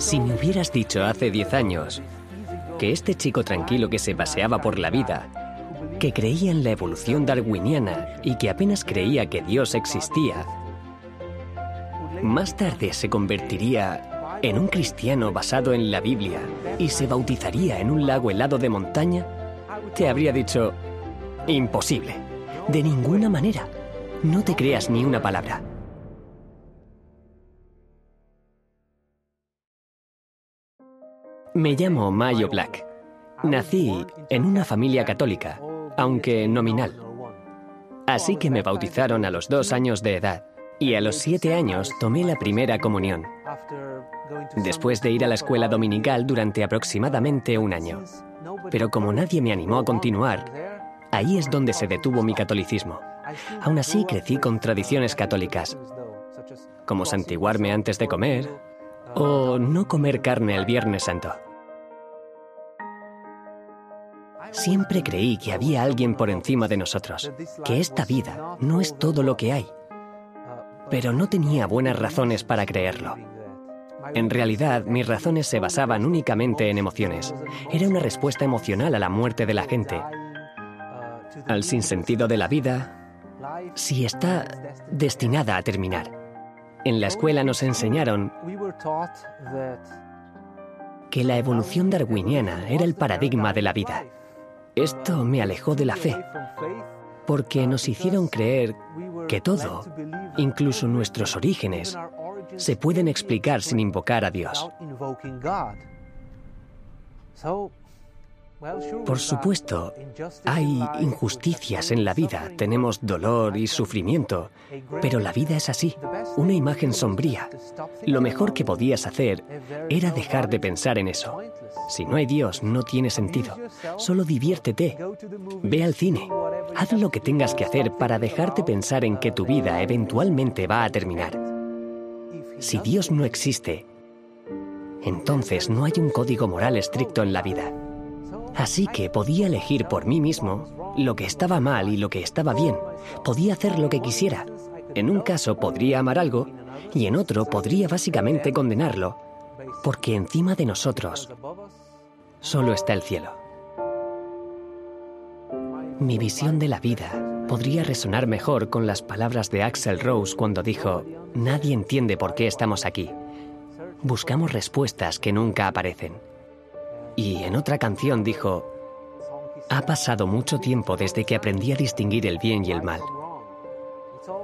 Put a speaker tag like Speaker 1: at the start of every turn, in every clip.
Speaker 1: Si me hubieras dicho hace 10 años que este chico tranquilo que se paseaba por la vida, que creía en la evolución darwiniana y que apenas creía que Dios existía, más tarde se convertiría en un cristiano basado en la Biblia y se bautizaría en un lago helado de montaña, te habría dicho, imposible, de ninguna manera, no te creas ni una palabra. Me llamo Mayo Black. Nací en una familia católica, aunque nominal. Así que me bautizaron a los dos años de edad y a los siete años tomé la primera comunión. Después de ir a la escuela dominical durante aproximadamente un año. Pero como nadie me animó a continuar, ahí es donde se detuvo mi catolicismo. Aún así crecí con tradiciones católicas, como santiguarme antes de comer, o no comer carne el Viernes Santo. Siempre creí que había alguien por encima de nosotros, que esta vida no es todo lo que hay. Pero no tenía buenas razones para creerlo. En realidad, mis razones se basaban únicamente en emociones. Era una respuesta emocional a la muerte de la gente, al sinsentido de la vida, si está destinada a terminar. En la escuela nos enseñaron que la evolución darwiniana era el paradigma de la vida. Esto me alejó de la fe, porque nos hicieron creer que todo, incluso nuestros orígenes, se pueden explicar sin invocar a Dios. Por supuesto, hay injusticias en la vida, tenemos dolor y sufrimiento, pero la vida es así, una imagen sombría. Lo mejor que podías hacer era dejar de pensar en eso. Si no hay Dios, no tiene sentido. Solo diviértete. Ve al cine. Haz lo que tengas que hacer para dejarte pensar en que tu vida eventualmente va a terminar. Si Dios no existe, entonces no hay un código moral estricto en la vida. Así que podía elegir por mí mismo lo que estaba mal y lo que estaba bien. Podía hacer lo que quisiera. En un caso podría amar algo y en otro podría básicamente condenarlo, porque encima de nosotros solo está el cielo. Mi visión de la vida podría resonar mejor con las palabras de Axel Rose cuando dijo, nadie entiende por qué estamos aquí. Buscamos respuestas que nunca aparecen. Y en otra canción dijo, ha pasado mucho tiempo desde que aprendí a distinguir el bien y el mal.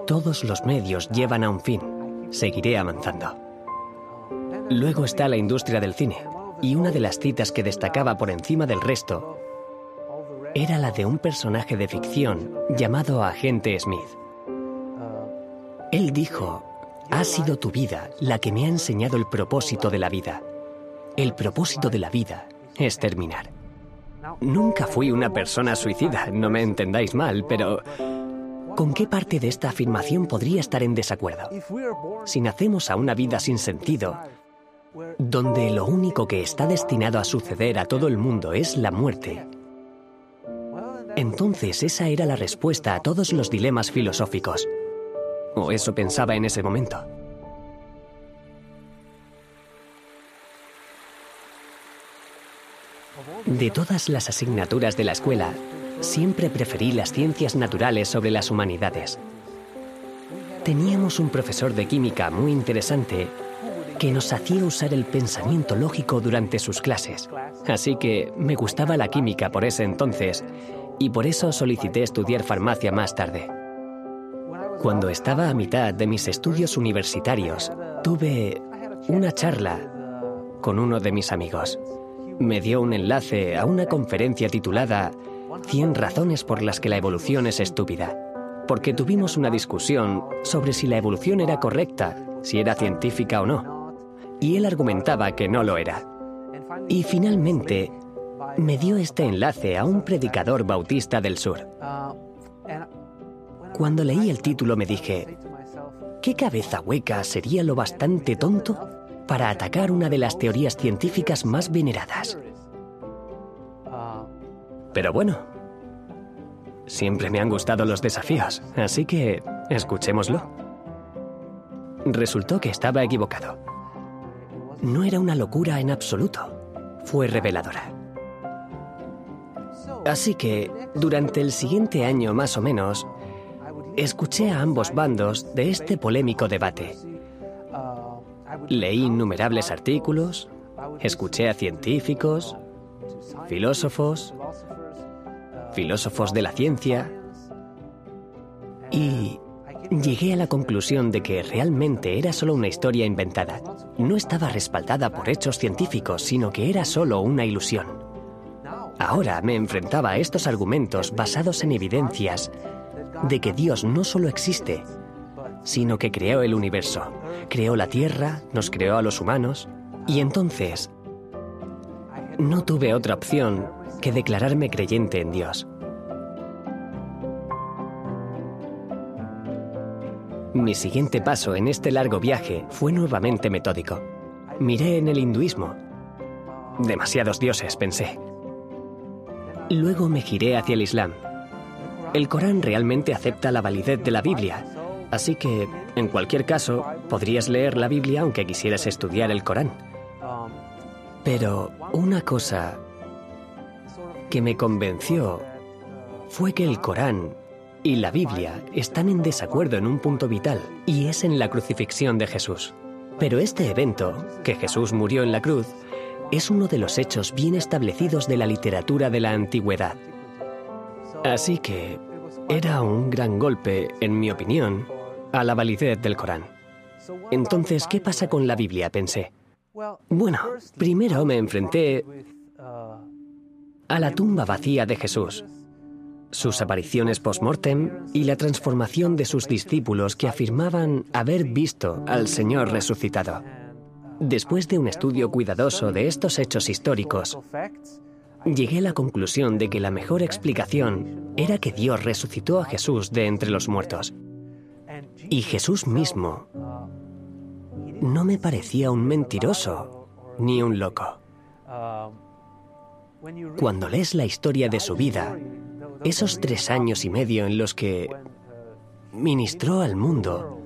Speaker 1: Todos los medios llevan a un fin. Seguiré avanzando. Luego está la industria del cine, y una de las citas que destacaba por encima del resto era la de un personaje de ficción llamado Agente Smith. Él dijo, ha sido tu vida la que me ha enseñado el propósito de la vida. El propósito de la vida es terminar. Nunca fui una persona suicida, no me entendáis mal, pero ¿con qué parte de esta afirmación podría estar en desacuerdo? Si nacemos a una vida sin sentido, donde lo único que está destinado a suceder a todo el mundo es la muerte, entonces esa era la respuesta a todos los dilemas filosóficos. O eso pensaba en ese momento. De todas las asignaturas de la escuela, siempre preferí las ciencias naturales sobre las humanidades. Teníamos un profesor de química muy interesante que nos hacía usar el pensamiento lógico durante sus clases. Así que me gustaba la química por ese entonces y por eso solicité estudiar farmacia más tarde. Cuando estaba a mitad de mis estudios universitarios, tuve una charla con uno de mis amigos me dio un enlace a una conferencia titulada 100 razones por las que la evolución es estúpida, porque tuvimos una discusión sobre si la evolución era correcta, si era científica o no, y él argumentaba que no lo era. Y finalmente me dio este enlace a un predicador bautista del sur. Cuando leí el título me dije, ¿qué cabeza hueca sería lo bastante tonto para atacar una de las teorías científicas más veneradas. Pero bueno, siempre me han gustado los desafíos, así que escuchémoslo. Resultó que estaba equivocado. No era una locura en absoluto. Fue reveladora. Así que, durante el siguiente año más o menos, escuché a ambos bandos de este polémico debate. Leí innumerables artículos, escuché a científicos, filósofos, filósofos de la ciencia, y llegué a la conclusión de que realmente era solo una historia inventada. No estaba respaldada por hechos científicos, sino que era solo una ilusión. Ahora me enfrentaba a estos argumentos basados en evidencias de que Dios no solo existe, sino que creó el universo, creó la Tierra, nos creó a los humanos, y entonces no tuve otra opción que declararme creyente en Dios. Mi siguiente paso en este largo viaje fue nuevamente metódico. Miré en el hinduismo. Demasiados dioses, pensé. Luego me giré hacia el Islam. El Corán realmente acepta la validez de la Biblia, así que, en cualquier caso, podrías leer la Biblia aunque quisieras estudiar el Corán. Pero una cosa que me convenció fue que el Corán y la Biblia están en desacuerdo en un punto vital, y es en la crucifixión de Jesús. Pero este evento, que Jesús murió en la cruz, es uno de los hechos bien establecidos de la literatura de la antigüedad. Así que era un gran golpe, en mi opinión, a la validez del Corán. Entonces, ¿qué pasa con la Biblia? pensé. Bueno, primero me enfrenté a la tumba vacía de Jesús, sus apariciones post-mortem y la transformación de sus discípulos que afirmaban haber visto al Señor resucitado. Después de un estudio cuidadoso de estos hechos históricos, llegué a la conclusión de que la mejor explicación era que Dios resucitó a Jesús de entre los muertos. Y Jesús mismo no me parecía un mentiroso ni un loco. Cuando lees la historia de su vida, esos tres años y medio en los que ministró al mundo,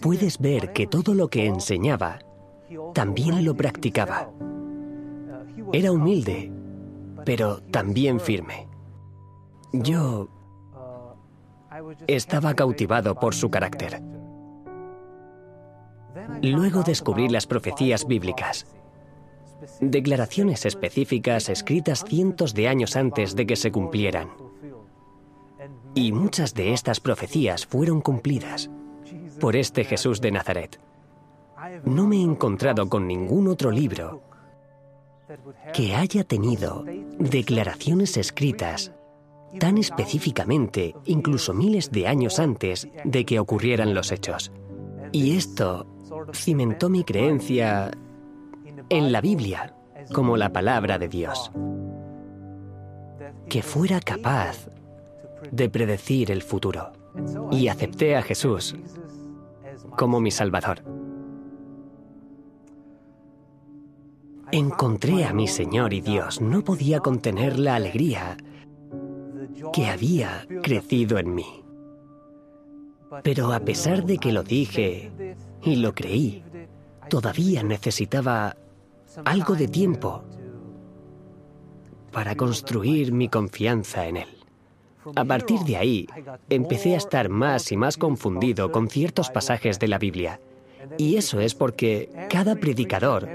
Speaker 1: puedes ver que todo lo que enseñaba también lo practicaba. Era humilde, pero también firme. Yo estaba cautivado por su carácter. Luego descubrí las profecías bíblicas declaraciones específicas escritas cientos de años antes de que se cumplieran. Y muchas de estas profecías fueron cumplidas por este Jesús de Nazaret. No me he encontrado con ningún otro libro que haya tenido declaraciones escritas tan específicamente, incluso miles de años antes de que ocurrieran los hechos. Y esto cimentó mi creencia en la Biblia como la palabra de Dios, que fuera capaz de predecir el futuro. Y acepté a Jesús como mi Salvador. Encontré a mi Señor y Dios. No podía contener la alegría que había crecido en mí. Pero a pesar de que lo dije y lo creí, todavía necesitaba algo de tiempo para construir mi confianza en Él. A partir de ahí, empecé a estar más y más confundido con ciertos pasajes de la Biblia. Y eso es porque cada predicador,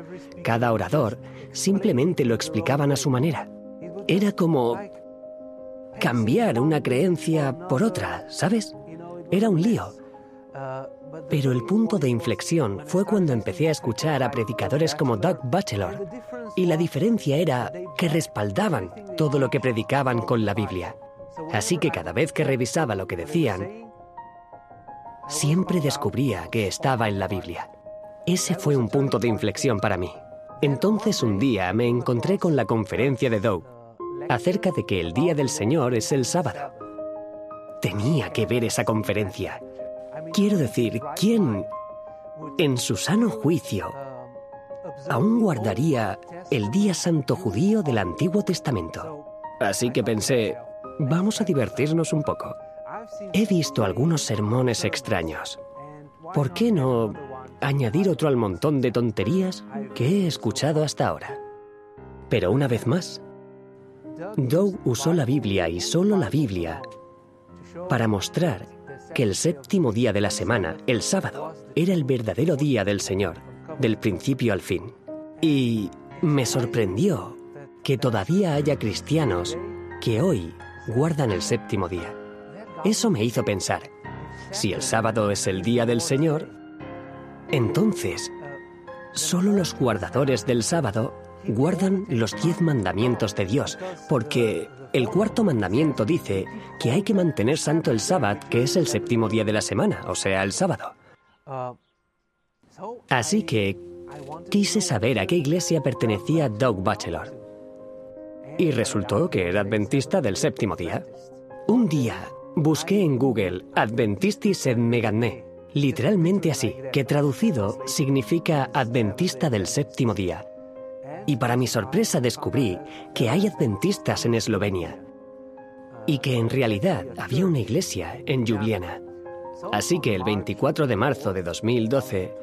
Speaker 1: cada orador, simplemente lo explicaban a su manera. Era como cambiar una creencia por otra, ¿sabes? Era un lío. Pero el punto de inflexión fue cuando empecé a escuchar a predicadores como Doug Batchelor, y la diferencia era que respaldaban todo lo que predicaban con la Biblia. Así que cada vez que revisaba lo que decían, siempre descubría que estaba en la Biblia. Ese fue un punto de inflexión para mí. Entonces un día me encontré con la conferencia de Doug acerca de que el Día del Señor es el sábado. Tenía que ver esa conferencia. Quiero decir, ¿quién, en su sano juicio, aún guardaría el día santo judío del Antiguo Testamento? Así que pensé, vamos a divertirnos un poco. He visto algunos sermones extraños. ¿Por qué no añadir otro al montón de tonterías que he escuchado hasta ahora. Pero una vez más, Doug usó la Biblia y solo la Biblia para mostrar que el séptimo día de la semana, el sábado, era el verdadero día del Señor, del principio al fin. Y me sorprendió que todavía haya cristianos que hoy guardan el séptimo día. Eso me hizo pensar, si el sábado es el día del Señor, entonces solo los guardadores del sábado guardan los diez mandamientos de Dios, porque el cuarto mandamiento dice que hay que mantener santo el sábado, que es el séptimo día de la semana, o sea, el sábado. Así que quise saber a qué iglesia pertenecía Doug Bachelor. Y resultó que era adventista del séptimo día. Un día busqué en Google Adventistis et Megané, literalmente así, que traducido significa Adventista del séptimo día y para mi sorpresa descubrí que hay adventistas en Eslovenia y que en realidad había una iglesia en Ljubljana. Así que el 24 de marzo de 2012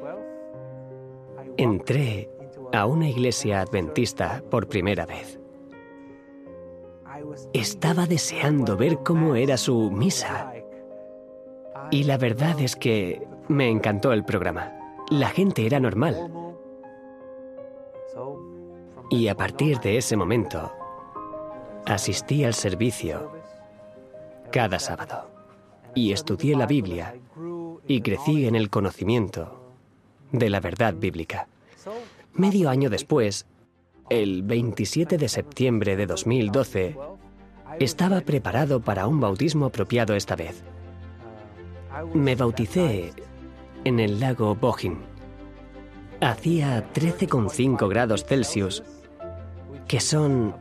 Speaker 1: entré a una iglesia adventista por primera vez. Estaba deseando ver cómo era su misa. Y la verdad es que me encantó el programa. La gente era normal. Y a partir de ese momento, asistí al servicio cada sábado y estudié la Biblia y crecí en el conocimiento de la verdad bíblica. Medio año después, el 27 de septiembre de 2012, estaba preparado para un bautismo apropiado esta vez. Me bauticé en el lago Bohin. Hacía 13,5 grados Celsius que son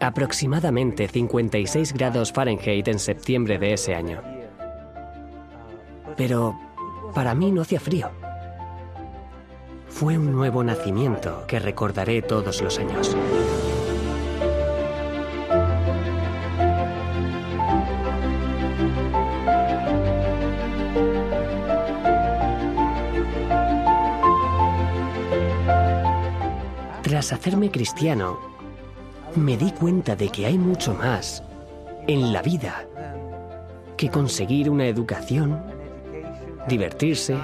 Speaker 1: aproximadamente 56 grados Fahrenheit en septiembre de ese año. Pero para mí no hacía frío. Fue un nuevo nacimiento que recordaré todos los años. Hacerme cristiano, me di cuenta de que hay mucho más en la vida que conseguir una educación, divertirse,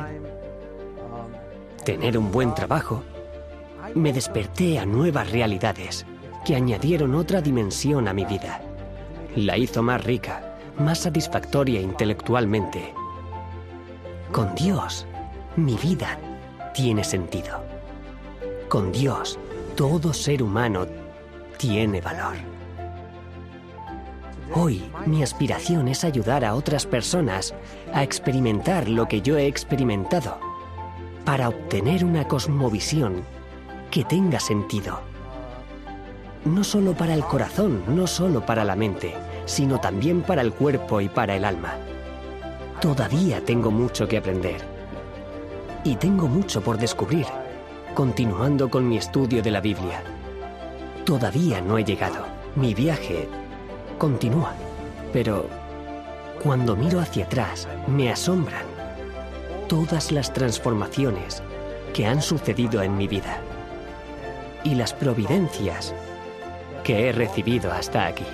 Speaker 1: tener un buen trabajo. Me desperté a nuevas realidades que añadieron otra dimensión a mi vida. La hizo más rica, más satisfactoria intelectualmente. Con Dios, mi vida tiene sentido. Con Dios, todo ser humano tiene valor. Hoy mi aspiración es ayudar a otras personas a experimentar lo que yo he experimentado para obtener una cosmovisión que tenga sentido. No solo para el corazón, no solo para la mente, sino también para el cuerpo y para el alma. Todavía tengo mucho que aprender. Y tengo mucho por descubrir, continuando con mi estudio de la Biblia. Todavía no he llegado. Mi viaje continúa. Pero cuando miro hacia atrás, me asombran todas las transformaciones que han sucedido en mi vida y las providencias que he recibido hasta aquí.